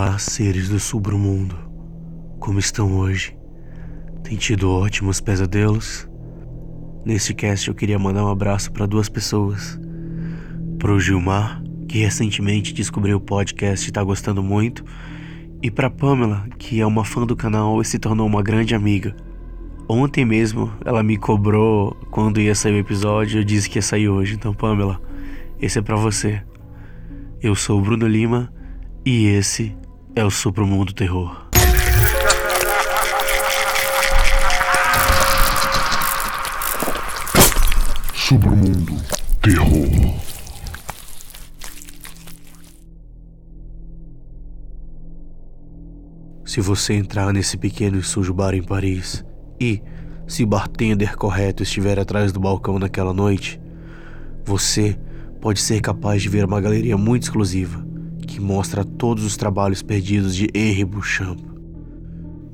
Olá, seres do submundo. Como estão hoje? Tem tido ótimos pesadelos? Neste cast eu queria mandar um abraço para duas pessoas. Pro Gilmar, que recentemente descobriu o podcast e está gostando muito, e para Pamela, que é uma fã do canal e se tornou uma grande amiga. Ontem mesmo ela me cobrou quando ia sair o episódio, eu disse que ia sair hoje. Então, Pamela, esse é para você. Eu sou o Bruno Lima e esse é o Supro Mundo Terror. Submundo Terror. Se você entrar nesse pequeno e sujo bar em Paris e, se o bartender correto estiver atrás do balcão naquela noite, você pode ser capaz de ver uma galeria muito exclusiva que mostra todos os trabalhos perdidos de Henri Bouchamp.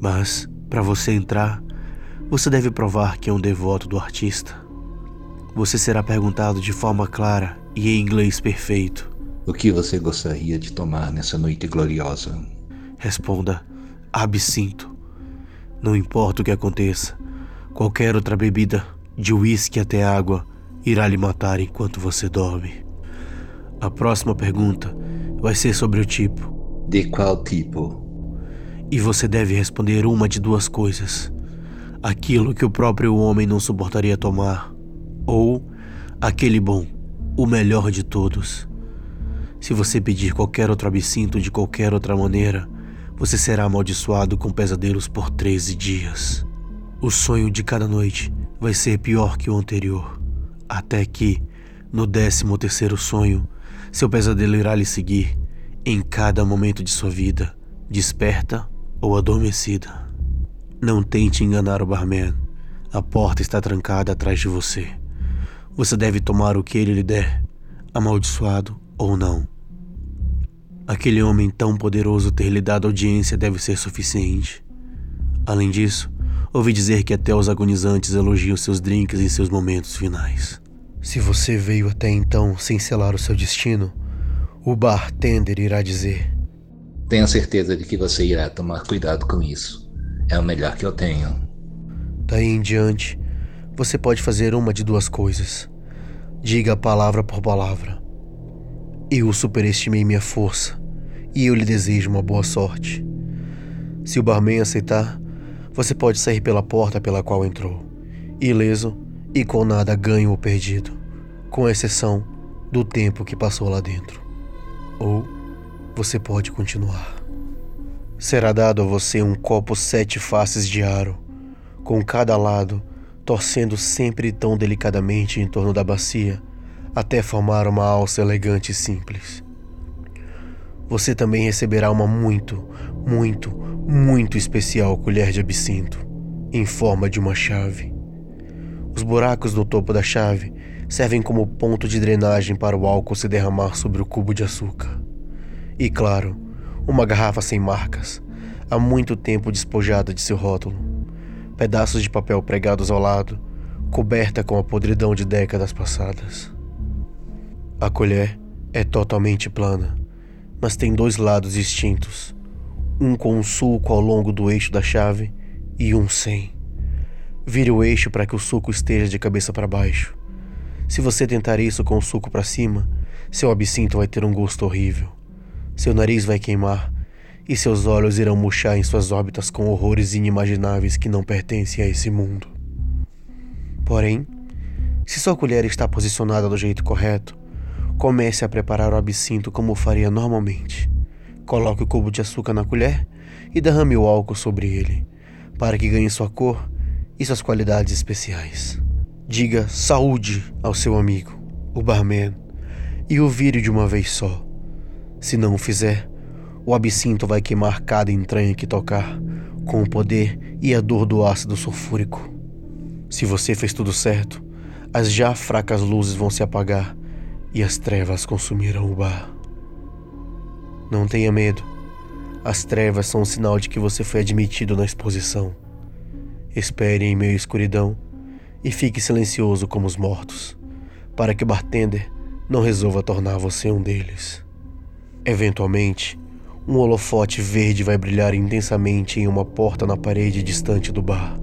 Mas, para você entrar, você deve provar que é um devoto do artista. Você será perguntado de forma clara e em inglês perfeito. O que você gostaria de tomar nessa noite gloriosa? Responda: absinto. Não importa o que aconteça, qualquer outra bebida, de uísque até água, irá lhe matar enquanto você dorme. A próxima pergunta vai ser sobre o tipo. De qual tipo? E você deve responder uma de duas coisas: aquilo que o próprio homem não suportaria tomar, ou aquele bom, o melhor de todos. Se você pedir qualquer outro absinto de qualquer outra maneira, você será amaldiçoado com pesadelos por 13 dias. O sonho de cada noite vai ser pior que o anterior, até que, no décimo terceiro sonho, seu pesadelo irá lhe seguir em cada momento de sua vida, desperta ou adormecida. Não tente enganar o barman. A porta está trancada atrás de você. Você deve tomar o que ele lhe der, amaldiçoado ou não. Aquele homem tão poderoso ter lhe dado audiência deve ser suficiente. Além disso, ouvi dizer que até os agonizantes elogiam seus drinks em seus momentos finais. Se você veio até então sem selar o seu destino, o bartender irá dizer: Tenho certeza de que você irá tomar cuidado com isso. É o melhor que eu tenho. Daí em diante, você pode fazer uma de duas coisas. Diga palavra por palavra. Eu superestimei minha força e eu lhe desejo uma boa sorte. Se o barman aceitar, você pode sair pela porta pela qual entrou, ileso e com nada ganho ou perdido, com exceção do tempo que passou lá dentro. Ou você pode continuar. Será dado a você um copo sete faces de aro, com cada lado torcendo sempre tão delicadamente em torno da bacia, até formar uma alça elegante e simples. Você também receberá uma muito, muito, muito especial colher de absinto, em forma de uma chave. Os buracos no topo da chave servem como ponto de drenagem para o álcool se derramar sobre o cubo de açúcar. E claro, uma garrafa sem marcas, há muito tempo despojada de seu rótulo, pedaços de papel pregados ao lado, coberta com a podridão de décadas passadas. A colher é totalmente plana, mas tem dois lados distintos, um com um sulco ao longo do eixo da chave e um sem. Vire o eixo para que o suco esteja de cabeça para baixo. Se você tentar isso com o suco para cima, seu absinto vai ter um gosto horrível. Seu nariz vai queimar e seus olhos irão murchar em suas órbitas com horrores inimagináveis que não pertencem a esse mundo. Porém, se sua colher está posicionada do jeito correto, comece a preparar o absinto como faria normalmente. Coloque o cubo de açúcar na colher e derrame o álcool sobre ele, para que ganhe sua cor e suas qualidades especiais. Diga saúde ao seu amigo, o barman, e o vire de uma vez só. Se não o fizer, o absinto vai queimar cada entranha que tocar, com o poder e a dor do ácido sulfúrico. Se você fez tudo certo, as já fracas luzes vão se apagar e as trevas consumirão o bar. Não tenha medo. As trevas são um sinal de que você foi admitido na exposição. Espere em meio à escuridão e fique silencioso como os mortos, para que o bartender não resolva tornar você um deles. Eventualmente, Um holofote verde vai brilhar intensamente em uma porta na parede distante do bar.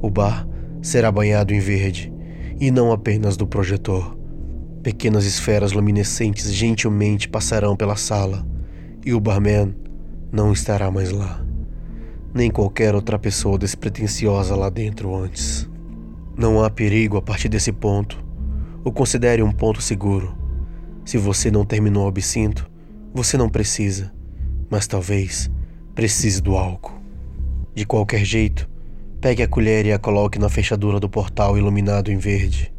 O bar será banhado em verde, e não apenas do projetor. Pequenas esferas luminescentes gentilmente passarão pela sala, e o barman não estará mais lá. Nem qualquer outra pessoa despretensiosa lá dentro antes. Não há perigo a partir desse ponto. O considere um ponto seguro. Se você não terminou o absinto, você não precisa, mas talvez precise do álcool. De qualquer jeito, pegue a colher e a coloque na fechadura do portal iluminado em verde.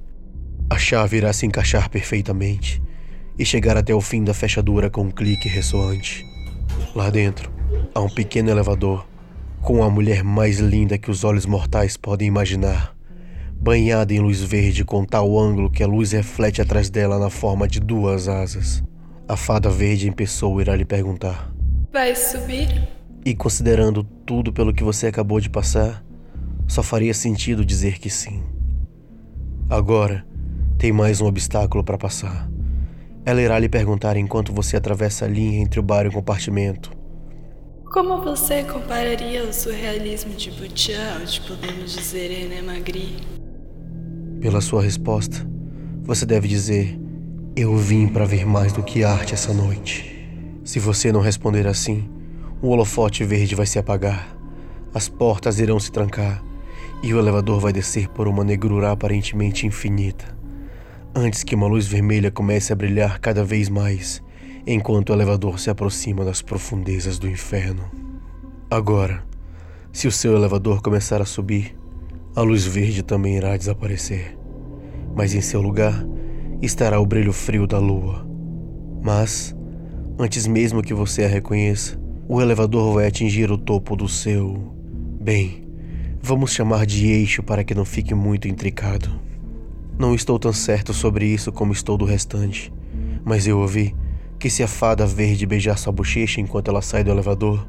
A chave irá se encaixar perfeitamente e chegar até o fim da fechadura com um clique ressoante. Lá dentro, há um pequeno elevador com a mulher mais linda que os olhos mortais podem imaginar, banhada em luz verde com tal ângulo que a luz reflete atrás dela na forma de duas asas. A fada verde em pessoa irá lhe perguntar: Vai subir? E considerando tudo pelo que você acabou de passar, só faria sentido dizer que sim. Agora, tem mais um obstáculo para passar. Ela irá lhe perguntar enquanto você atravessa a linha entre o bar e o compartimento. Como você compararia o surrealismo de Butiá ao de, podemos dizer, René Magritte? Pela sua resposta, você deve dizer: Eu vim para ver mais do que arte essa noite. Se você não responder assim, o holofote verde vai se apagar, as portas irão se trancar e o elevador vai descer por uma negrura aparentemente infinita, antes que uma luz vermelha comece a brilhar cada vez mais enquanto o elevador se aproxima das profundezas do inferno. Agora, se o seu elevador começar a subir, a luz verde também irá desaparecer, mas em seu lugar estará o brilho frio da lua. Mas, antes mesmo que você a reconheça, o elevador vai atingir o topo do seu. Bem, vamos chamar de eixo para que não fique muito intricado. Não estou tão certo sobre isso como estou do restante, mas eu ouvi que se a fada verde beijar sua bochecha enquanto ela sai do elevador,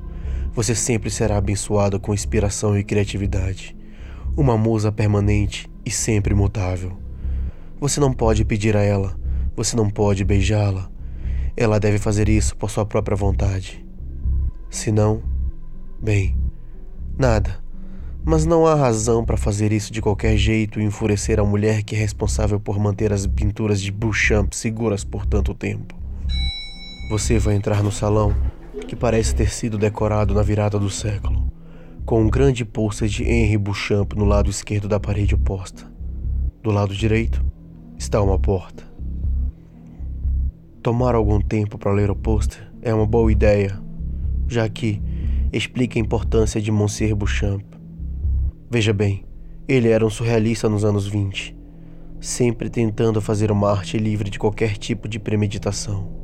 você sempre será abençoado com inspiração e criatividade. Uma musa permanente e sempre mutável. Você não pode pedir a ela, você não pode beijá-la. Ela deve fazer isso por sua própria vontade. Se não, bem, nada. Mas não há razão para fazer isso de qualquer jeito e enfurecer a mulher que é responsável por manter as pinturas de Beauchamp seguras por tanto tempo. Você vai entrar no salão, que parece ter sido decorado na virada do século, com um grande pôster de Henri Bouchamp no lado esquerdo da parede oposta. Do lado direito está uma porta. Tomar algum tempo para ler o pôster é uma boa ideia, já que explica a importância de Monsieur Bouchamp. Veja bem, ele era um surrealista nos anos 20, sempre tentando fazer uma arte livre de qualquer tipo de premeditação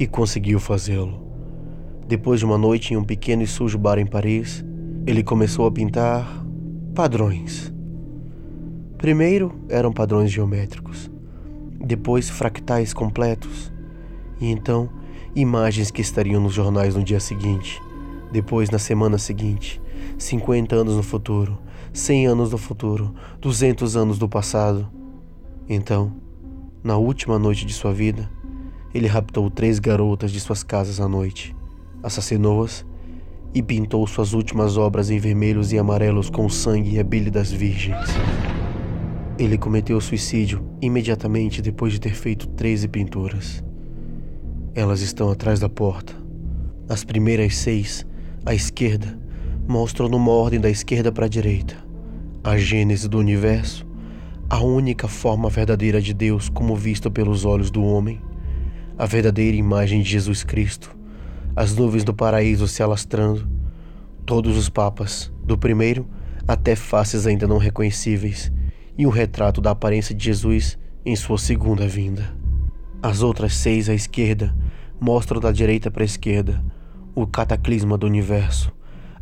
e conseguiu fazê-lo. Depois de uma noite em um pequeno e sujo bar em Paris, ele começou a pintar padrões. Primeiro eram padrões geométricos, depois fractais completos, e então imagens que estariam nos jornais no dia seguinte, depois na semana seguinte, 50 anos no futuro, 100 anos no futuro, 200 anos do passado. Então, na última noite de sua vida, ele raptou três garotas de suas casas à noite, assassinou-as e pintou suas últimas obras em vermelhos e amarelos com sangue e a bile das virgens. Ele cometeu suicídio imediatamente depois de ter feito 13 pinturas. Elas estão atrás da porta. As primeiras seis, à esquerda, mostram numa ordem da esquerda para a direita a gênese do universo, a única forma verdadeira de Deus como visto pelos olhos do homem a verdadeira imagem de Jesus Cristo, as nuvens do paraíso se alastrando, todos os papas, do primeiro até faces ainda não reconhecíveis, e um retrato da aparência de Jesus em sua segunda vinda. As outras seis à esquerda mostram da direita para a esquerda o cataclisma do universo,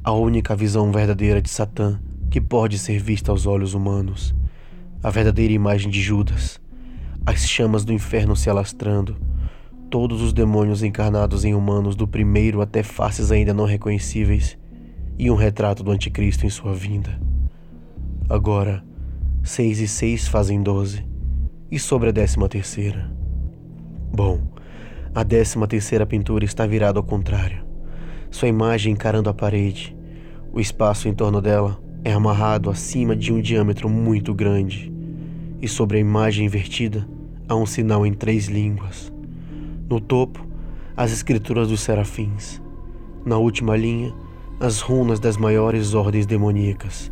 a única visão verdadeira de Satã que pode ser vista aos olhos humanos, a verdadeira imagem de Judas, as chamas do inferno se alastrando, todos os demônios encarnados em humanos do primeiro até faces ainda não reconhecíveis e um retrato do anticristo em sua vinda. Agora, seis e seis fazem doze. E sobre a décima terceira? Bom, a décima terceira pintura está virada ao contrário. sua imagem encarando a parede. O espaço em torno dela é amarrado acima de um diâmetro muito grande, e sobre a imagem invertida há um sinal em três línguas. No topo, as escrituras dos serafins. Na última linha, as runas das maiores ordens demoníacas.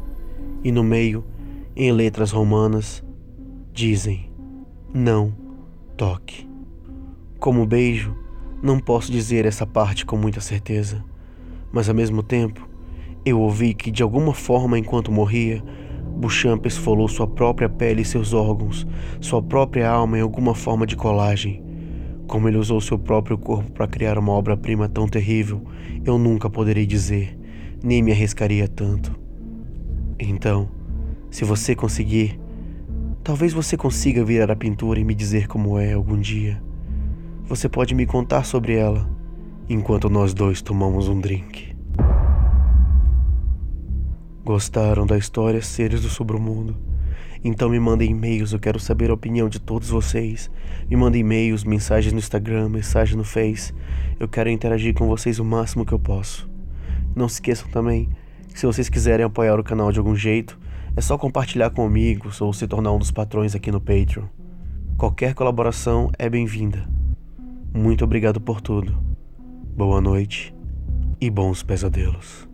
E no meio, em letras romanas, dizem: Não toque. Como beijo, não posso dizer essa parte com muita certeza, mas ao mesmo tempo, eu ouvi que de alguma forma enquanto morria, Bouchamp esfolou sua própria pele e seus órgãos, sua própria alma em alguma forma de colagem. Como ele usou seu próprio corpo para criar uma obra-prima tão terrível, eu nunca poderei dizer, nem me arriscaria tanto. Então, se você conseguir, talvez você consiga virar a pintura e me dizer como é algum dia. Você pode me contar sobre ela enquanto nós dois tomamos um drink. Gostaram da história Seres do Sobremundo? Então me mandem e-mails, eu quero saber a opinião de todos vocês. Me mandem e-mails, mensagens no Instagram, mensagem no Face. Eu quero interagir com vocês o máximo que eu posso. Não se esqueçam também, que se vocês quiserem apoiar o canal de algum jeito, é só compartilhar com amigos ou se tornar um dos patrões aqui no Patreon. Qualquer colaboração é bem-vinda. Muito obrigado por tudo. Boa noite e bons pesadelos.